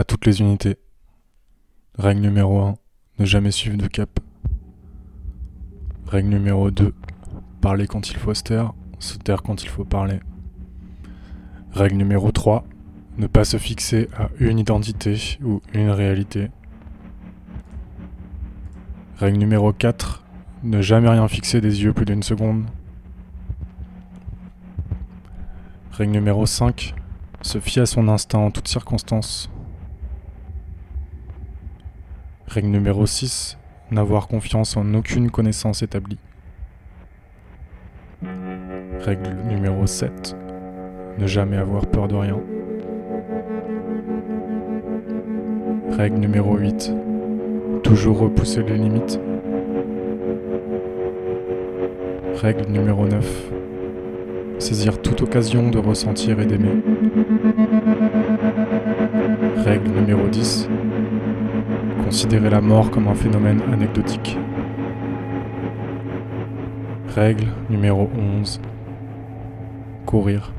À toutes les unités. Règle numéro 1. Ne jamais suivre de cap. Règle numéro 2. Parler quand il faut se taire, se taire quand il faut parler. Règle numéro 3. Ne pas se fixer à une identité ou une réalité. Règle numéro 4. Ne jamais rien fixer des yeux plus d'une seconde. Règle numéro 5. Se fier à son instinct en toutes circonstances. Règle numéro 6. N'avoir confiance en aucune connaissance établie. Règle numéro 7. Ne jamais avoir peur de rien. Règle numéro 8. Toujours repousser les limites. Règle numéro 9. Saisir toute occasion de ressentir et d'aimer. Règle numéro 10. Considérer la mort comme un phénomène anecdotique. Règle numéro 11. Courir.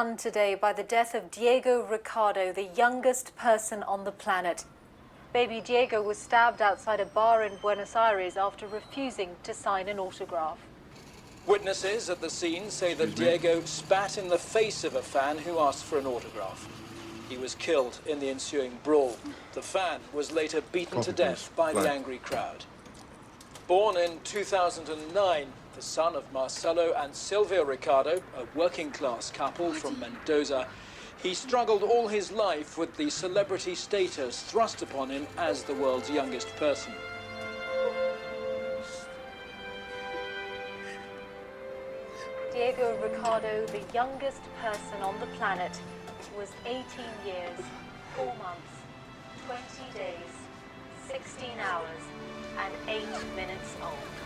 Stunned today by the death of Diego Ricardo, the youngest person on the planet. Baby Diego was stabbed outside a bar in Buenos Aires after refusing to sign an autograph. Witnesses at the scene say that Diego spat in the face of a fan who asked for an autograph. He was killed in the ensuing brawl. The fan was later beaten to death by the angry crowd. Born in 2009, the son of Marcelo and Silvia Ricardo, a working class couple from Mendoza, he struggled all his life with the celebrity status thrust upon him as the world's youngest person. Diego Ricardo, the youngest person on the planet, was 18 years, 4 months, 20 days, 16 hours, and 8 minutes old.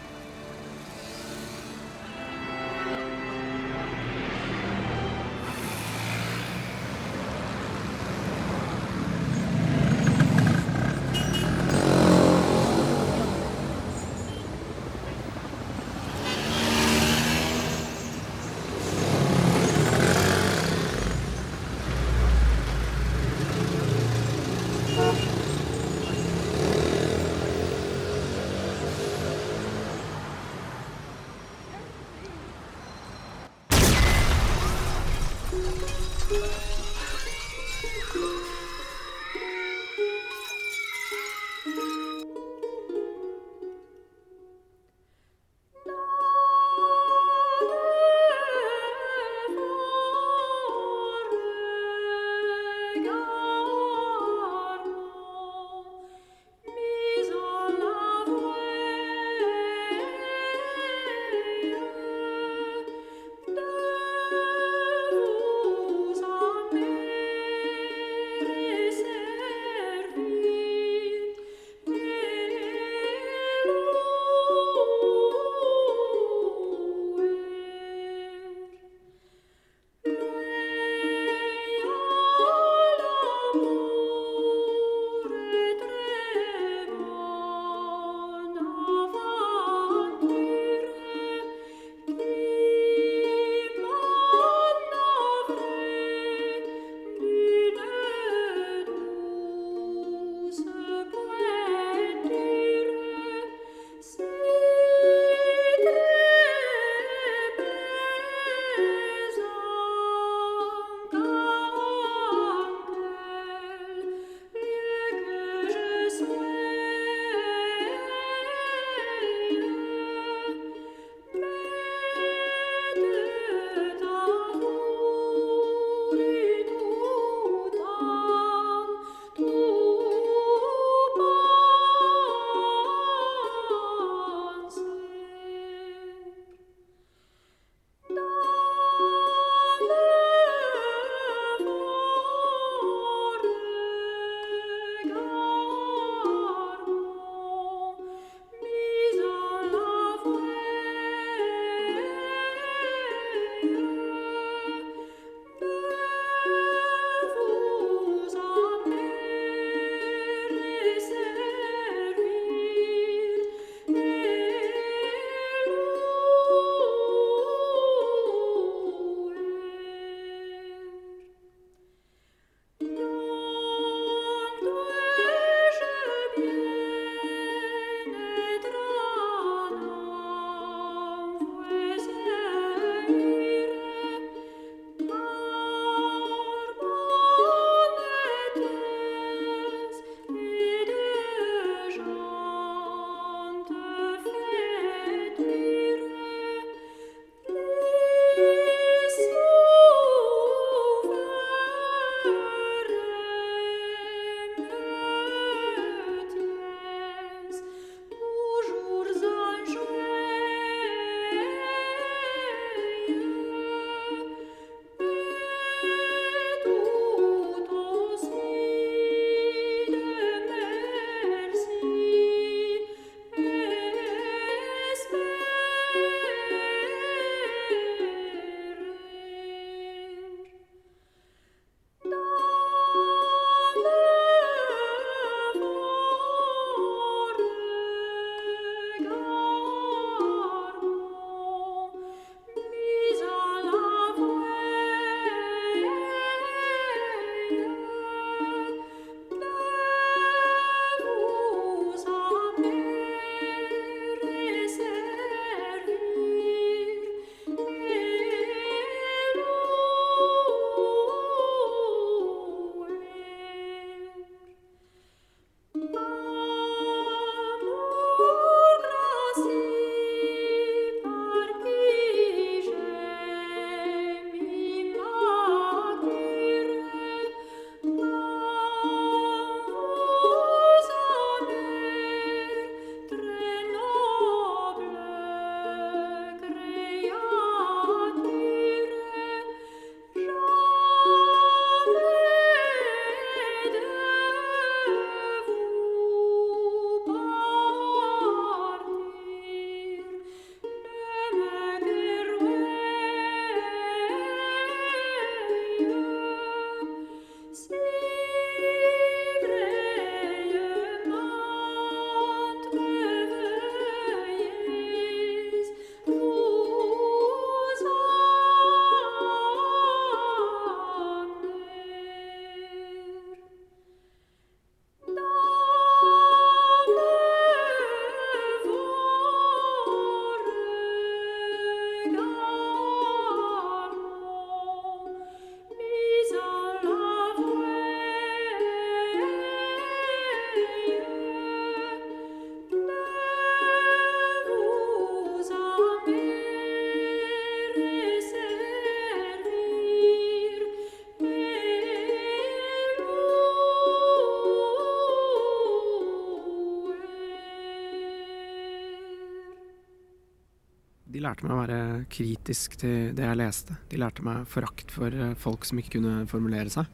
Lærte meg å være kritisk til det jeg leste. De lærte meg forakt for eh, folk som ikke kunne formulere seg.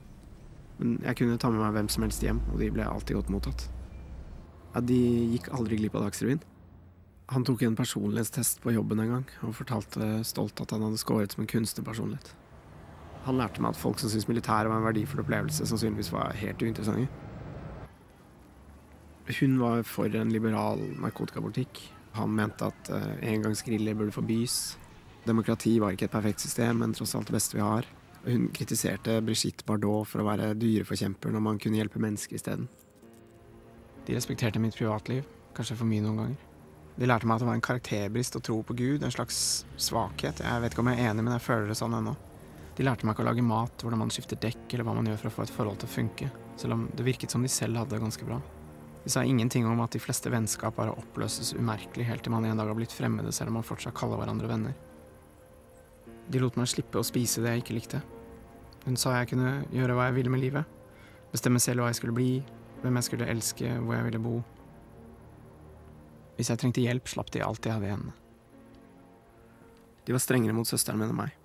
Men jeg kunne ta med meg hvem som helst hjem, og de ble alltid godt mottatt. Ja, de gikk aldri glipp av Dagsrevyen. Han tok en personlighetstest på jobben en gang, og fortalte stolt at han hadde skåret som en kunstnerpersonlighet. Han lærte meg at folk som syntes militæret var en verdifull opplevelse, sannsynligvis var helt uinteressante. Hun var for en liberal narkotikapolitikk. Han mente at uh, engangsgriller burde forbys. Demokrati var ikke et perfekt system, men tross alt det beste vi har. Hun kritiserte Brigitte Bardot for å være dyreforkjemper når man kunne hjelpe mennesker isteden. De respekterte mitt privatliv, kanskje for mye noen ganger. De lærte meg at det var en karakterbrist å tro på Gud, en slags svakhet. Jeg vet ikke om jeg er enig, men jeg føler det sånn ennå. De lærte meg ikke å lage mat, hvordan man skifter dekk, eller hva man gjør for å få et forhold til å funke, selv om det virket som de selv hadde det ganske bra. De sa ingenting om at de fleste vennskap bare oppløses umerkelig helt til man en dag har blitt fremmede, selv om man fortsatt kaller hverandre venner. De lot meg slippe å spise det jeg ikke likte. Hun sa jeg kunne gjøre hva jeg ville med livet, bestemme selv hva jeg skulle bli, hvem jeg skulle elske, hvor jeg ville bo. Hvis jeg trengte hjelp, slapp de alt jeg hadde i hendene. De var strengere mot søsteren min enn meg.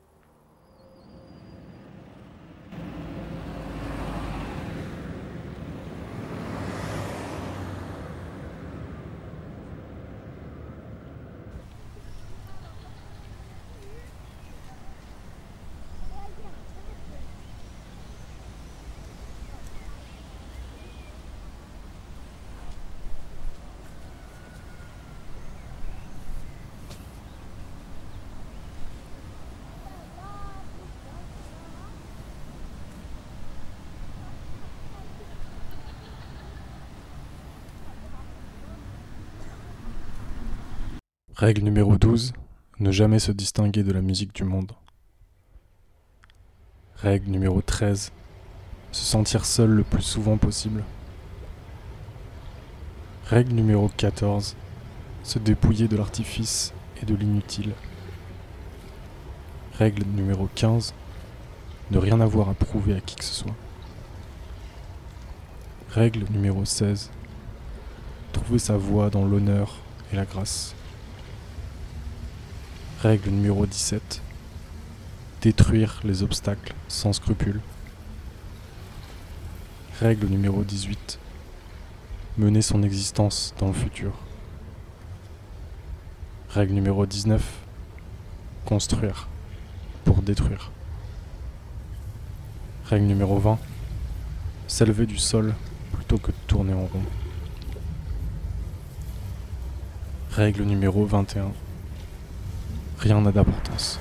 Règle numéro 12. Ne jamais se distinguer de la musique du monde. Règle numéro 13. Se sentir seul le plus souvent possible. Règle numéro 14. Se dépouiller de l'artifice et de l'inutile. Règle numéro 15. Ne rien avoir à prouver à qui que ce soit. Règle numéro 16. Trouver sa voie dans l'honneur et la grâce. Règle numéro 17. Détruire les obstacles sans scrupule. Règle numéro 18. Mener son existence dans le futur. Règle numéro 19. Construire pour détruire. Règle numéro 20. S'élever du sol plutôt que de tourner en rond. Règle numéro 21 rien n'a d'importance.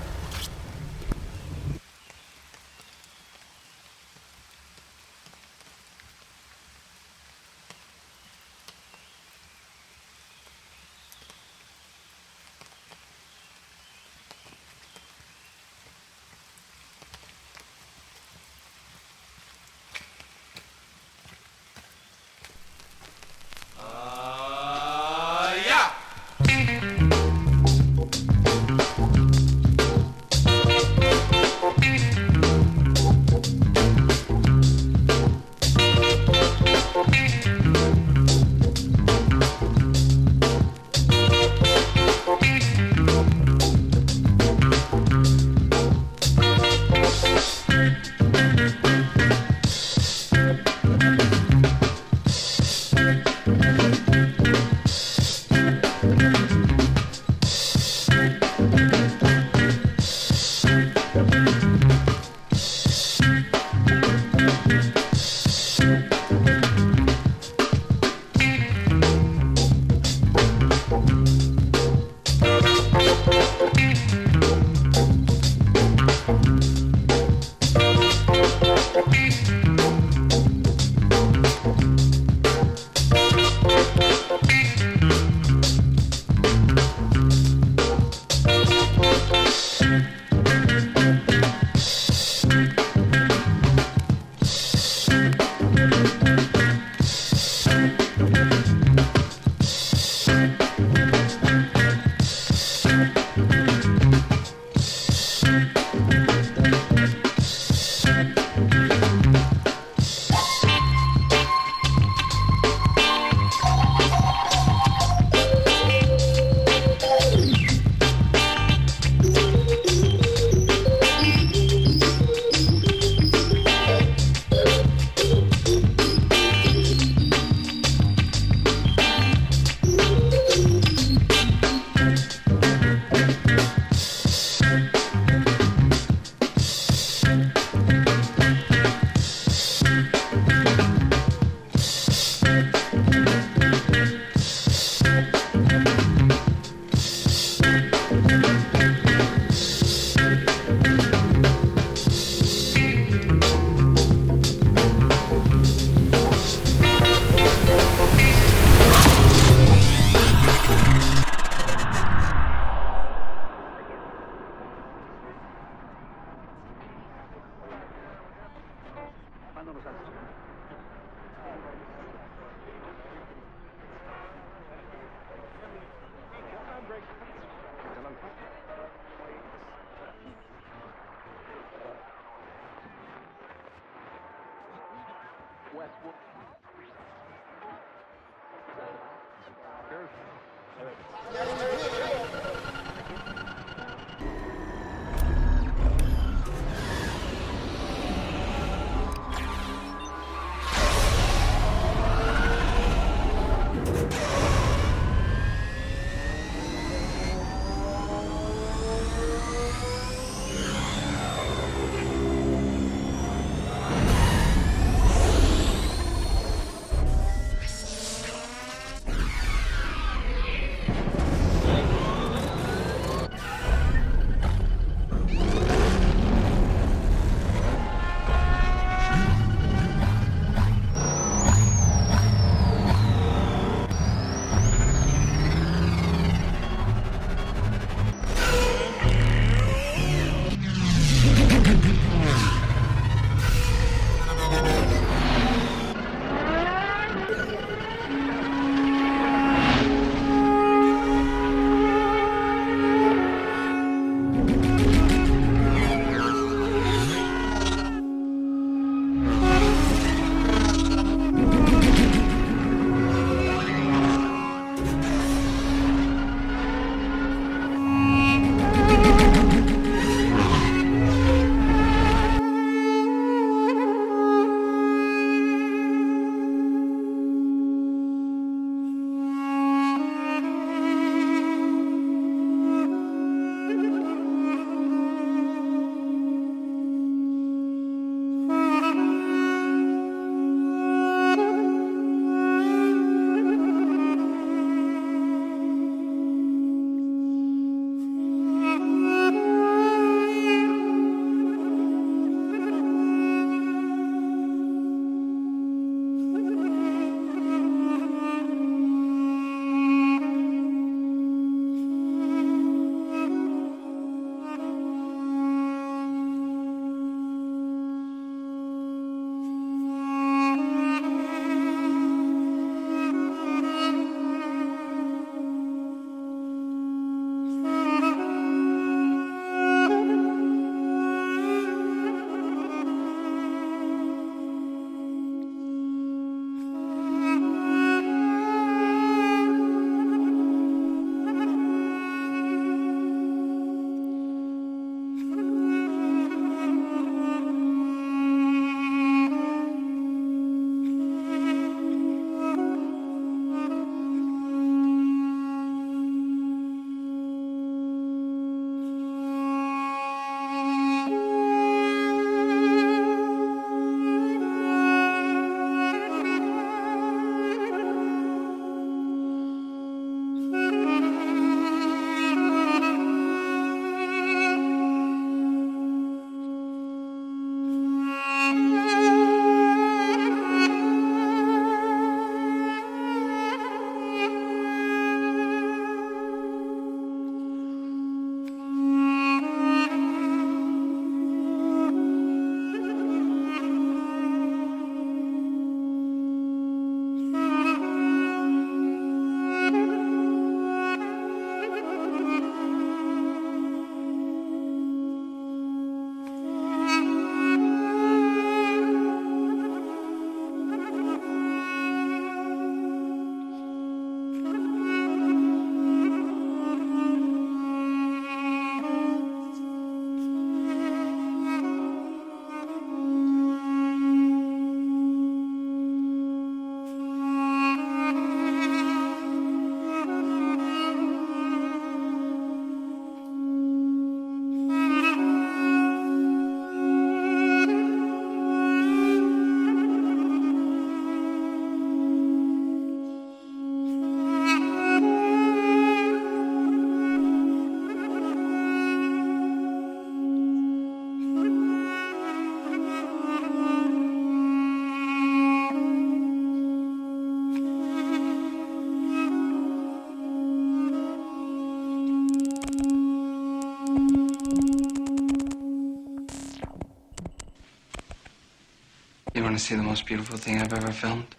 Want to see the most beautiful thing I've ever filmed?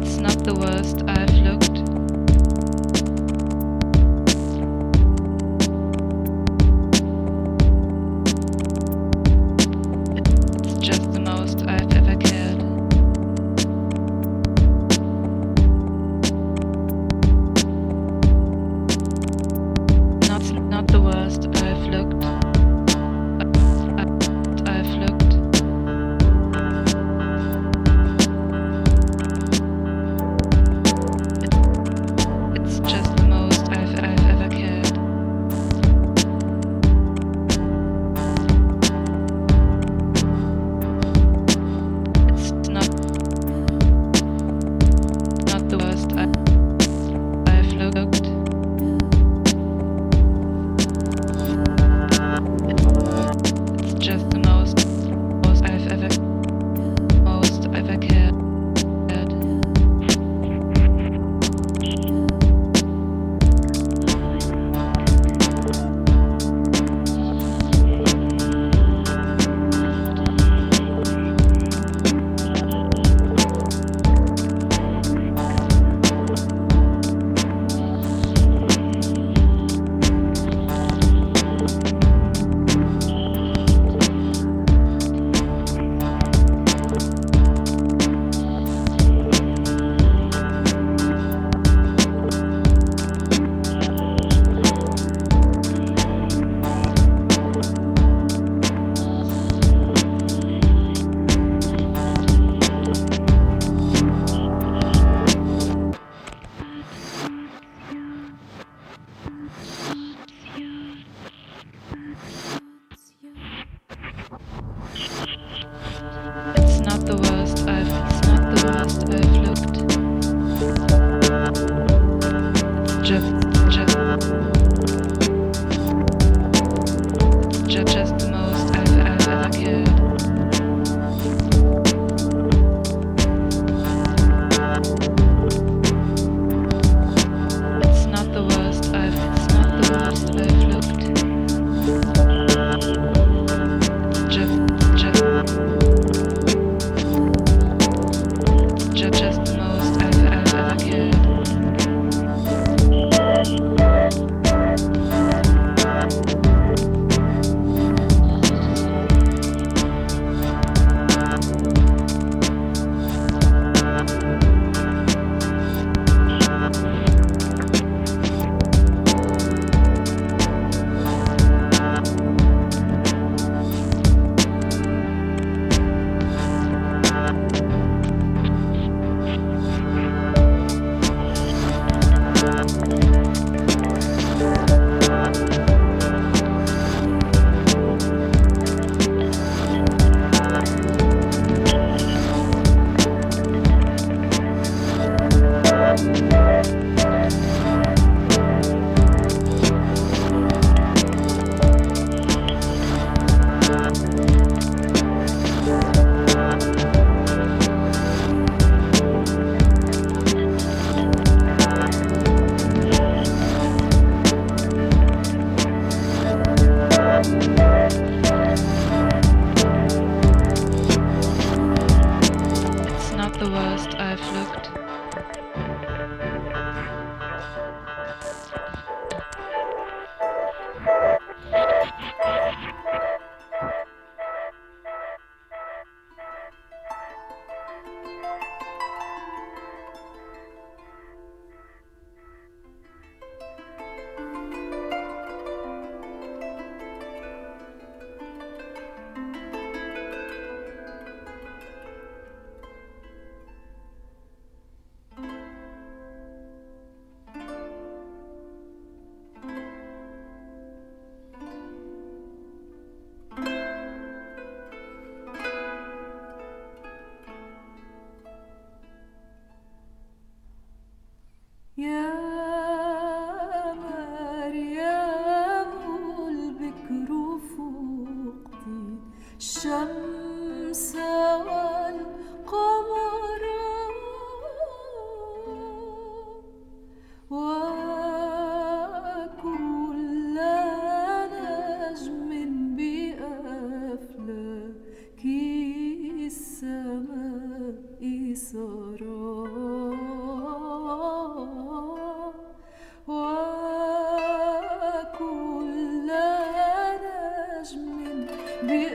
It's not the worst I've bir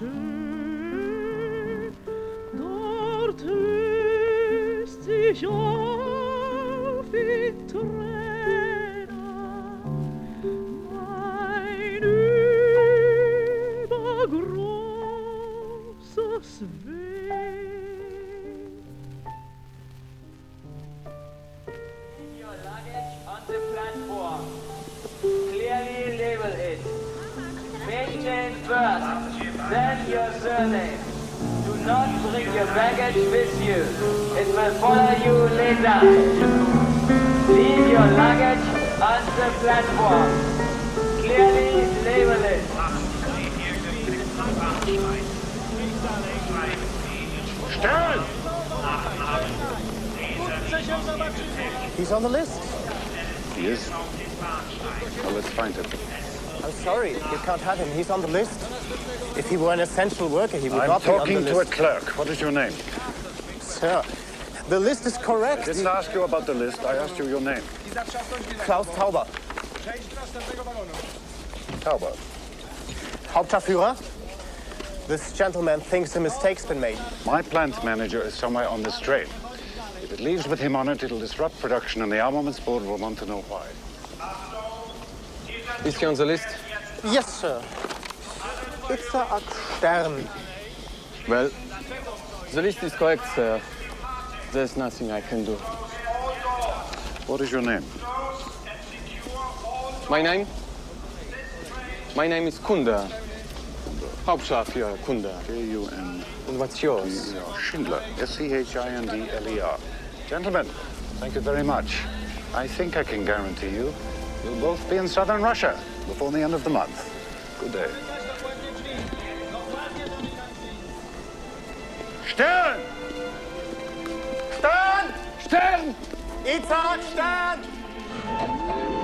Waldeshöh. Dort löst sich auf in Tränen sorry, have him. He's on the list. If he were an essential worker, he would I'm not be on the list. I'm talking to a clerk. What is your name? Sir, the list is correct. I didn't ask you about the list. I asked you your name. Klaus Tauber. Tauber. Hauptscharführer. This gentleman thinks a mistake's been made. My plant manager is somewhere on this train. If it leaves with him on it, it'll disrupt production, and the armaments board will want to know why. Is he on the list? Yes, sir. Isaac Stern. Well, the list is correct, sir. There's nothing I can do. What is your name? My name? My name is Kunda. Hauptscharführer Kunda. K-U-N. And what's yours? Schindler. S-C-H-I-N-D-L-E-R. Gentlemen, thank you very much. I think I can guarantee you you'll both be in southern Russia before the end of the month. Good day. Stern! Stern! Stern! Isaac Stern!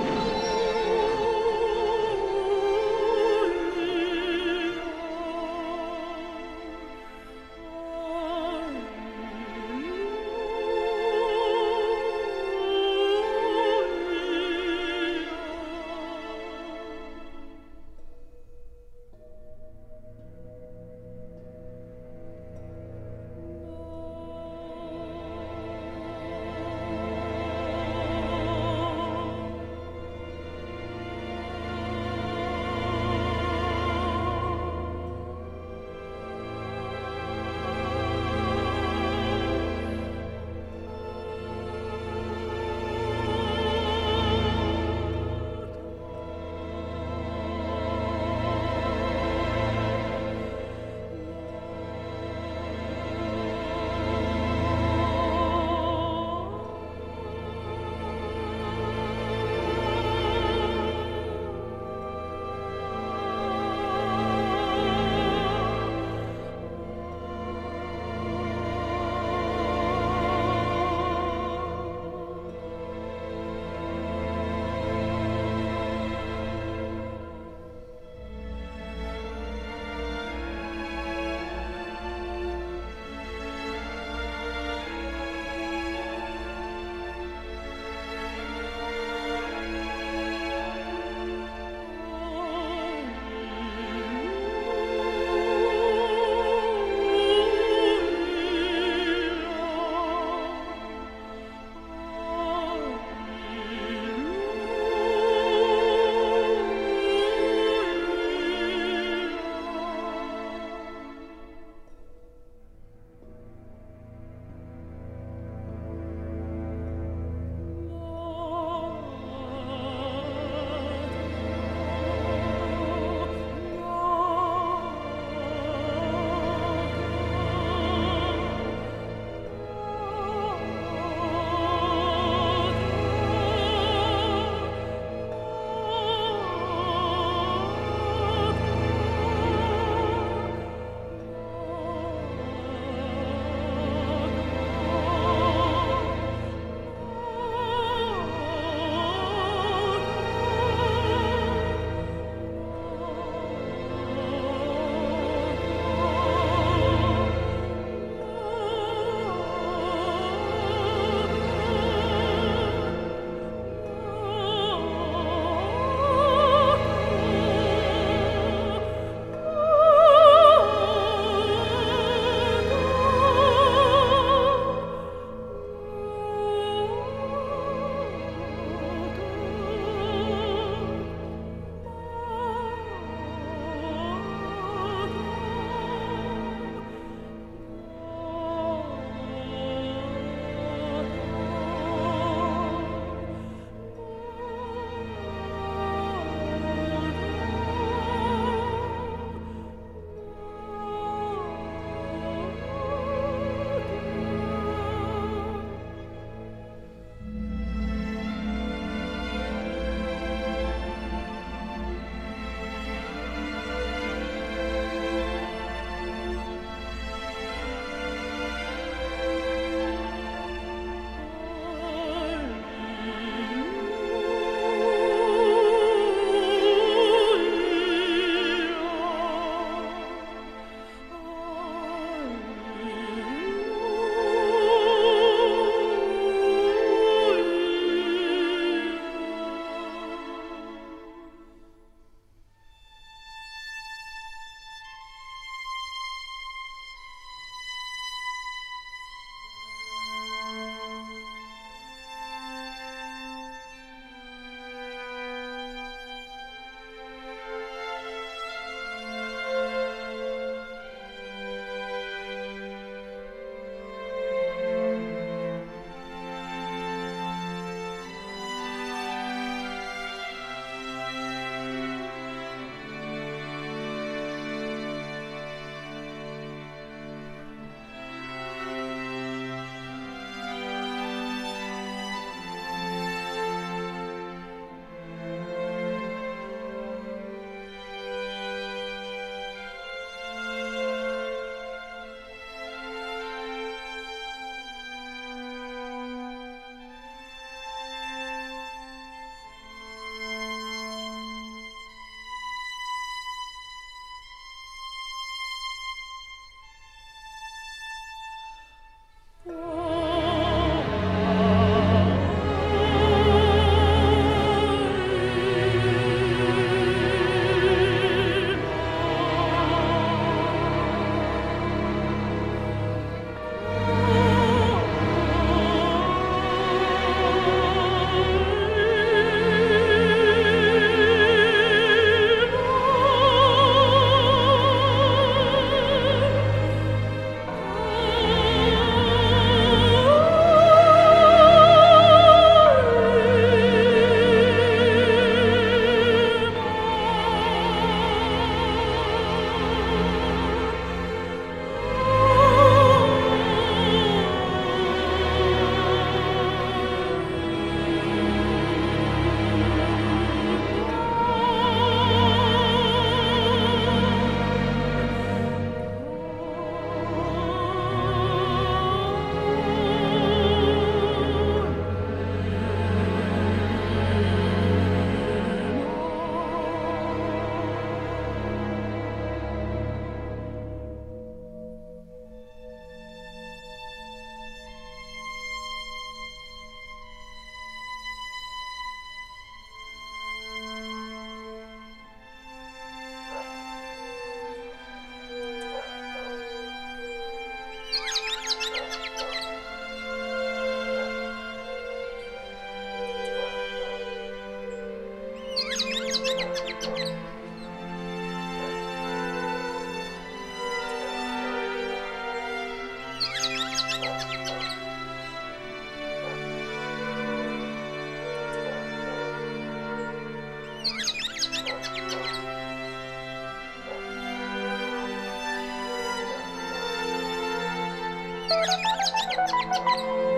you